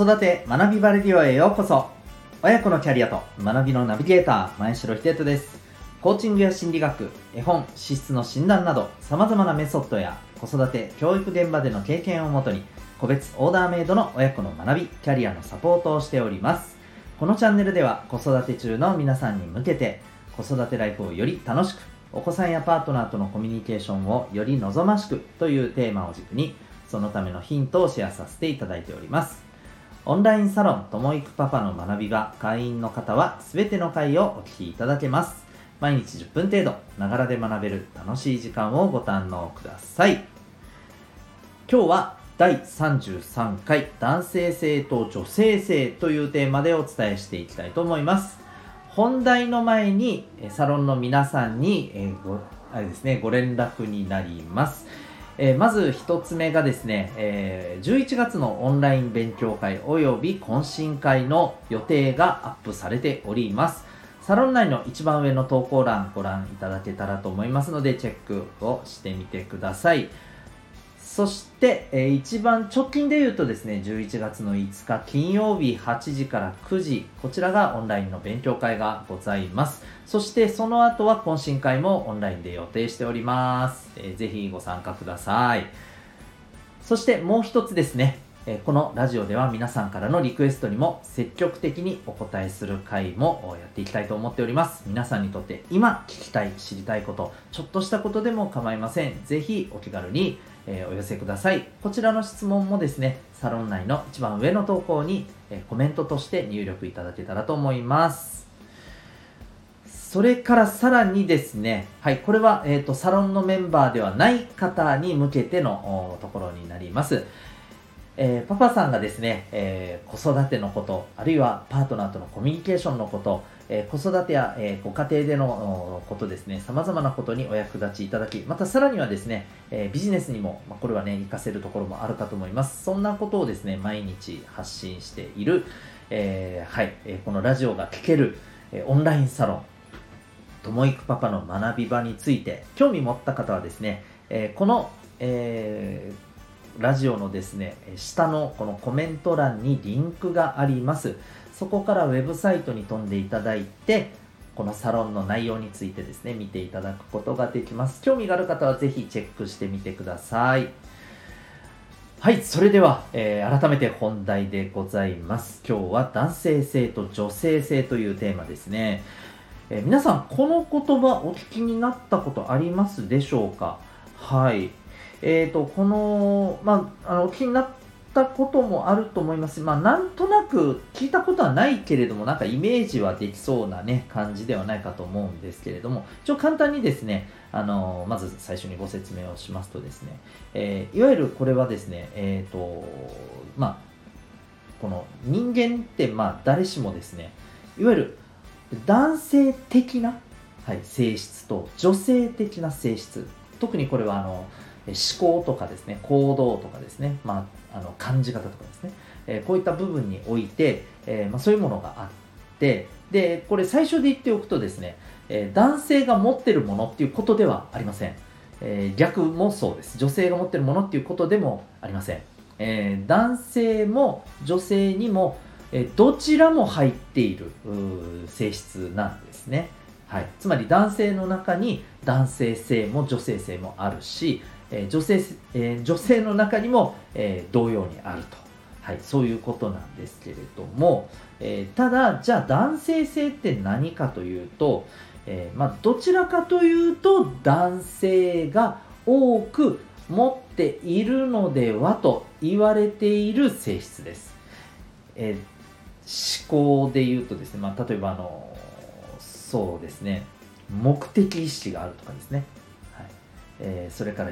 育て学びバレディオへようこそ。親子のキャリアと学びのナビゲーター前城秀人です。コーチングや心理学絵本資質の診断など様々なメソッドや子育て教育現場での経験をもとに個別オーダーメイドの親子の学びキャリアのサポートをしております。このチャンネルでは子育て中の皆さんに向けて子育てライフをより楽しくお子さんやパートナーとのコミュニケーションをより望ましくというテーマを軸にそのためのヒントをシェアさせていただいております。オンラインサロンともいくパパの学び場会員の方は全ての回をお聞きいただけます。毎日10分程度ながらで学べる楽しい時間をご堪能ください。今日は第33回男性性と女性性というテーマでお伝えしていきたいと思います。本題の前にサロンの皆さんに、えごあれですね、ご連絡になります。えー、まず1つ目がですね、えー、11月のオンライン勉強会及び懇親会の予定がアップされております。サロン内の一番上の投稿欄ご覧いただけたらと思いますのでチェックをしてみてください。そして、えー、一番直近で言うとですね、11月の5日金曜日8時から9時、こちらがオンラインの勉強会がございます。そしてその後は懇親会もオンラインで予定しております。えー、ぜひご参加ください。そしてもう一つですね、えこのラジオでは皆さんからのリクエストにも積極的にお答えする回もやっていきたいと思っております。皆さんにとって今聞きたい、知りたいこと、ちょっとしたことでも構いません。ぜひお気軽にえ、お寄せください。こちらの質問もですね、サロン内の一番上の投稿に、え、コメントとして入力いただけたらと思います。それからさらにですね、はい、これは、えーと、サロンのメンバーではない方に向けてのところになります。えー、パパさんがですね、えー、子育てのこと、あるいはパートナーとのコミュニケーションのこと、えー、子育てや、えご家庭でのことですね、様々なことにお役立ちいただき、またさらにはですね、えビジネスにも、まあ、これはね、活かせるところもあるかと思います。そんなことをですね、毎日発信している、えはい、えこのラジオが聴ける、えオンラインサロン、ともいくパパの学び場について、興味持った方はですね、えこの、えラジオのですね、下のこのコメント欄にリンクがあります。そこからウェブサイトに飛んでいただいて、このサロンの内容についてですね、見ていただくことができます。興味がある方はぜひチェックしてみてください。はい、それでは、えー、改めて本題でございます。今日は男性性と女性性というテーマですね。えー、皆さん、この言葉お聞きになったことありますでしょうか？はい。えーと、この、まあ、あのお聞きになったこともあると思います。まあ、なんとなく聞いたことはないけれども、なんかイメージはできそうなね、感じではないかと思うんですけれども、一応簡単にですね、あのまず最初にご説明をしますとですね、えー、いわゆるこれはですね、えっ、ー、と、まあ、この人間って、まあ、誰しもですね、いわゆる男性的な、はい、性質と女性的な性質、特にこれはあの、思考とかですね、行動とかですね、まあ、あの感じ方とかですね、えー、こういった部分において、えー、まあ、そういうものがあって、で、これ最初で言っておくとですね、えー、男性が持ってるものっていうことではありません。え逆もそうです。女性が持ってるものっていうことでもありません。え男性も女性にも、えどちらも入っている性質なんですね。はい、つまり男性の中に男性性も女性性もあるし、え、女性、え、女性の中にも、え、同様にあると、はい、そういうことなんですけれども、えただじゃあ男性性って何かというと、えまあ、どちらかというと男性が多く持っているのではと言われている性質です。え思考で言うとですね、まあ、例えばあのそうですね目的意識があるとかですね、はい。えー、それから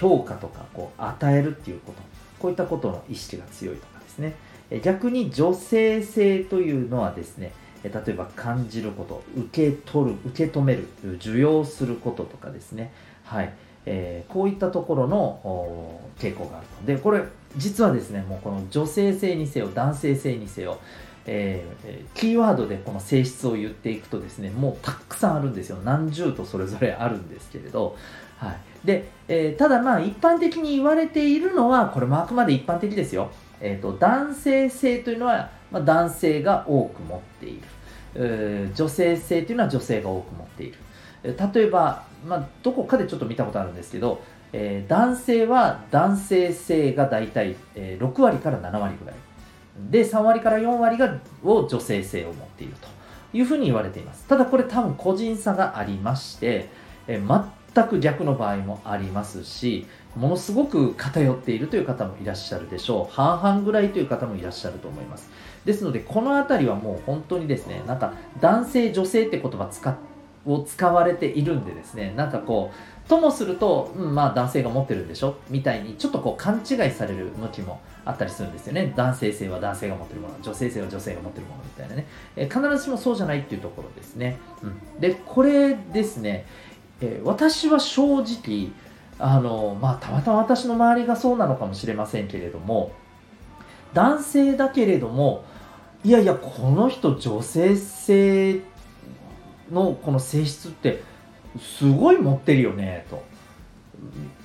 評価とかこう与えるっていうこと。こういったことの意識が強いとかですね。逆に女性性というのはですね例えば感じること受け取る受け止める受容することとかですね。はい。えー、こういったところの傾向があると。でこれ実はですねもうこの女性性にせよ男性性にせよえー、キーワードでこの性質を言っていくとですねもうたくさんあるんですよ。何十とそれぞれあるんですけれど、はい。でえー、ただまあ一般的に言われているのはこれもあくまで一般的ですよ。えーと、男性性というのは、まあ、男性が多く持っている、えー、女性性というのは女性が多く持っている。例えば、まあ、どこかでちょっと見たことあるんですけど、えー、男性は男性性が大体、えー、6割から7割ぐらい。で3割から4割がを女性性を持っているというふうに言われています。ただこれ多分個人差がありまして、え、全く逆の場合もありますしものすごく偏っているという方もいらっしゃるでしょう。半々ぐらいという方もいらっしゃると思います。ですのでこの辺りはもう本当にですねなんか男性女性って言葉使を使われているんでですねなんかこうともすると、うん、まあ男性が持ってるんでしょ？みたいにちょっとこう勘違いされる向きもあったりするんですよね。男性性は男性が持ってるもの女性性は女性が持ってるものみたいなね、えー、必ずしもそうじゃないっていうところですね、うん、でこれですね、えー、私は正直あのまあたまたま私の周りがそうなのかもしれませんけれども男性だけれどもいやいやこの人女性性のこの性質ってすごい持ってるよねと。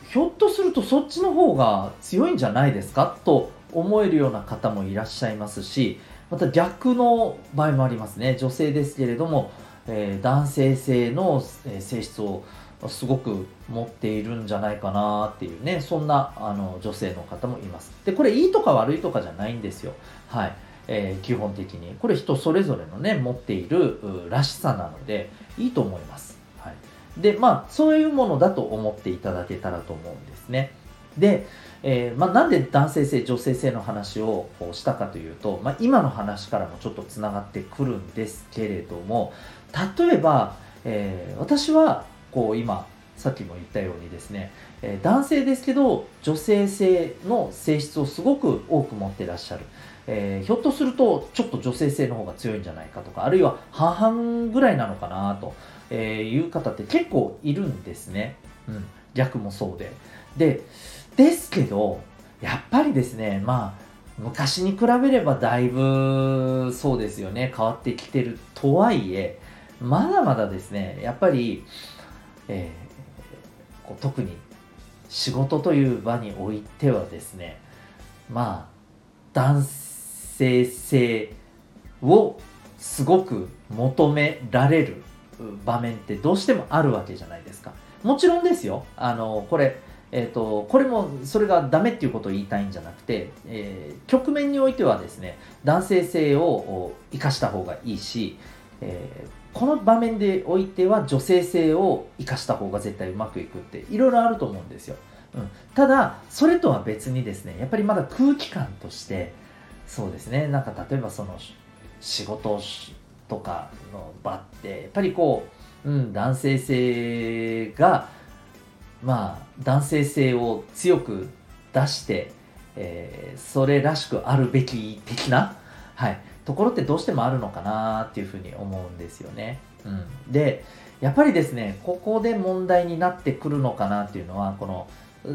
ひょっとするとそっちの方が強いんじゃないですかと思えるような方もいらっしゃいますしまた逆の場合もありますね。女性ですけれども、えー、男性性の性質をすごく持っているんじゃないかなっていうねそんなあの女性の方もいます。でこれいいとか悪いとかじゃないんですよ。はい。えー、基本的に。これ人それぞれのね持っているらしさなのでいいと思います、でまあそういうものだと思っていただけたらと思うんですね。で、えー、まあ、なんで男性性女性性の話をしたかというと、まあ、今の話からもちょっとつながってくるんですけれども例えば、えー、私はこう今さっきも言ったようにですね、えー、男性ですけど女性性の性質をすごく多く持ってらっしゃる、えー、ひょっとするとちょっと女性性の方が強いんじゃないかとかあるいは半々ぐらいなのかなと。いう方って結構いるんですね、うん、逆もそうで。でですけどやっぱりですねまあ昔に比べればだいぶそうですよね。変わってきてるとはいえまだまだですねやっぱりえー、こう特に仕事という場においてはですねまあ男性性をすごく求められる場面ってどうしてもあるわけじゃないですか。もちろんですよ。あのこれえーと、これもそれがダメっていうことを言いたいんじゃなくて、えー、局面においてはですね男性性を生かした方がいいし、えーこの場面でおいては女性性を生かした方が絶対うまくいくっていろいろあると思うんですよ、うん、ただそれとは別にですねやっぱりまだ空気感としてそうですね。なんか例えばその仕事とかの場ってやっぱりこう、うん、男性性がまあ男性性を強く出して、えー、それらしくあるべき的な、はい、ところってどうしてもあるのかなっていうふうに思うんですよね。うん、でやっぱりですねここで問題になってくるのかなっていうのはこの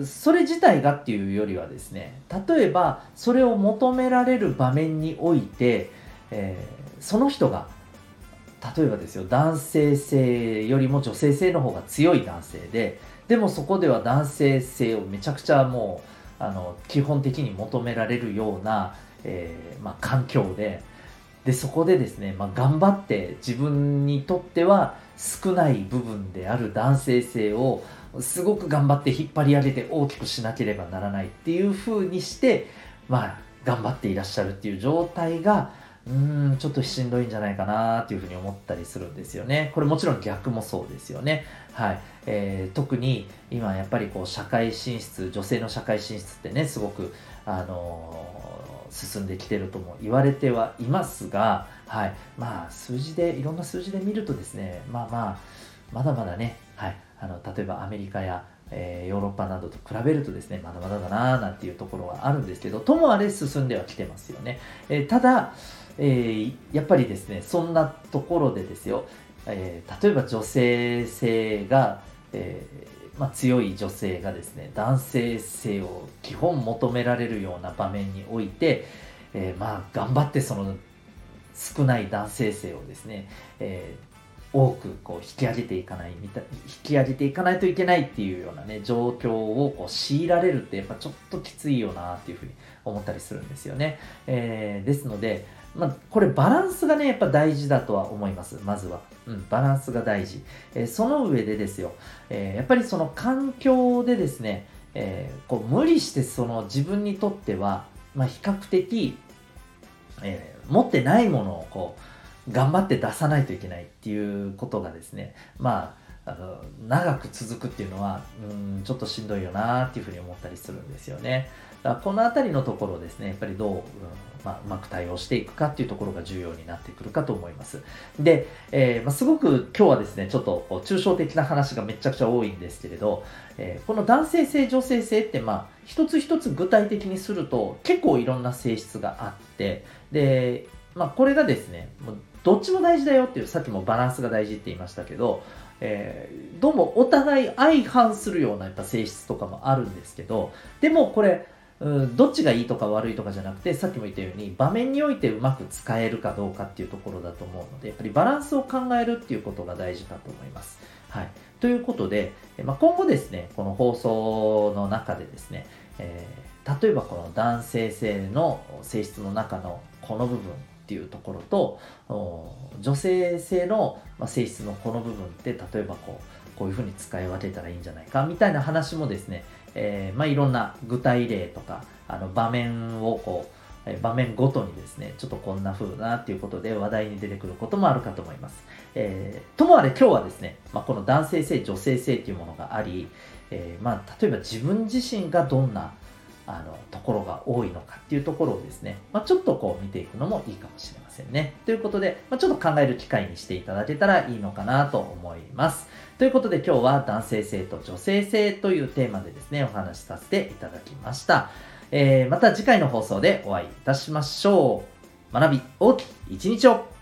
それ自体がっていうよりはですね例えばそれを求められる場面において、えー、その人が例えばですよ男性性よりも女性性の方が強い男性ででもそこでは男性性をめちゃくちゃもうあの基本的に求められるような、えーまあ、環境ででそこでですね、まあ、頑張って自分にとっては少ない部分である男性性をすごく頑張って引っ張り上げて大きくしなければならないっていう風にしてまあ頑張っていらっしゃるっていう状態がうんちょっとしんどいんじゃないかなっていうふうに思ったりするんですよね。これもちろん逆もそうですよね。はい。えー、特に今やっぱりこう社会進出、女性の社会進出ってね、すごく、あの進んできてるとも言われてはいますが、はい、まあ数字でいろんな数字で見るとですねまあまあまだまだね、はい、あの例えばアメリカやえー、ヨーロッパなどと比べるとですね、まだまだだなーなんていうところはあるんですけど、ともあれ進んではきてますよね。えー、ただ、えー、やっぱりですね、そんなところでですよ、え例えば女性性が、えまあ、強い女性がですね男性性を基本求められるような場面において、えー、まあ頑張ってその少ない男性性をですね、え多くこう引き上げていかないみた引き上げていかないといけないっていうようなね状況をこう強いられるってやっぱちょっときついよなっていうふうに思ったりするんですよね、えー、ですのでまあ、これバランスがねやっぱ大事だとは思います。まずは、うん、バランスが大事、えー、その上でですよ、えー、やっぱりその環境でですね、えー、こう無理してその自分にとっては、まあ、比較的、え持ってないものをこう頑張って出さないといけないっていうことがですねまああの長く続くっていうのはうんちょっとしんどいよなっていうふうに思ったりするんですよね。だからこの辺りのところですねやっぱりどう、うんまあ、うまく対応していくかっていうところが重要になってくるかと思います。で、えー、まあ、すごく今日はですねちょっと抽象的な話がめちゃくちゃ多いんですけれど、えー、この男性性女性性ってまあ一つ一つ具体的にすると結構いろんな性質があってでまあ、これがですね、もうどっちも大事だよっていう、さっきもバランスが大事って言いましたけど、えー、どうもお互い相反するようなやっぱ性質とかもあるんですけど、でもこれ、うん、どっちがいいとか悪いとかじゃなくて、さっきも言ったように、場面においてうまく使えるかどうかっていうところだと思うので、やっぱりバランスを考えるっていうことが大事かと思います。はい。ということで、まあ、今後ですね、この放送の中でですね、えー、例えばこの男性性の性質の中のこの部分っていうところと女性性の性質のこの部分って例えばこうこういうふうに使い分けたらいいんじゃないかみたいな話もですね、えー、まあ、いろんな具体例とかあの場面をこう場面ごとにですね、ちょっとこんな風なっていうことで話題に出てくることもあるかと思います。えー、ともあれ今日はですね、まあ、この男性性、女性性っていうものがあり、えー、まあ、例えば自分自身がどんなあのところが多いのかっていうところをですね、まあ、ちょっとこう見ていくのもいいかもしれませんね。ということで、まあ、ちょっと考える機会にしていただけたらいいのかなと思います。ということで今日は男性性と女性性というテーマでですね、お話しさせていただきました。えー、また次回の放送でお会いいたしましょう。学び大きい一日を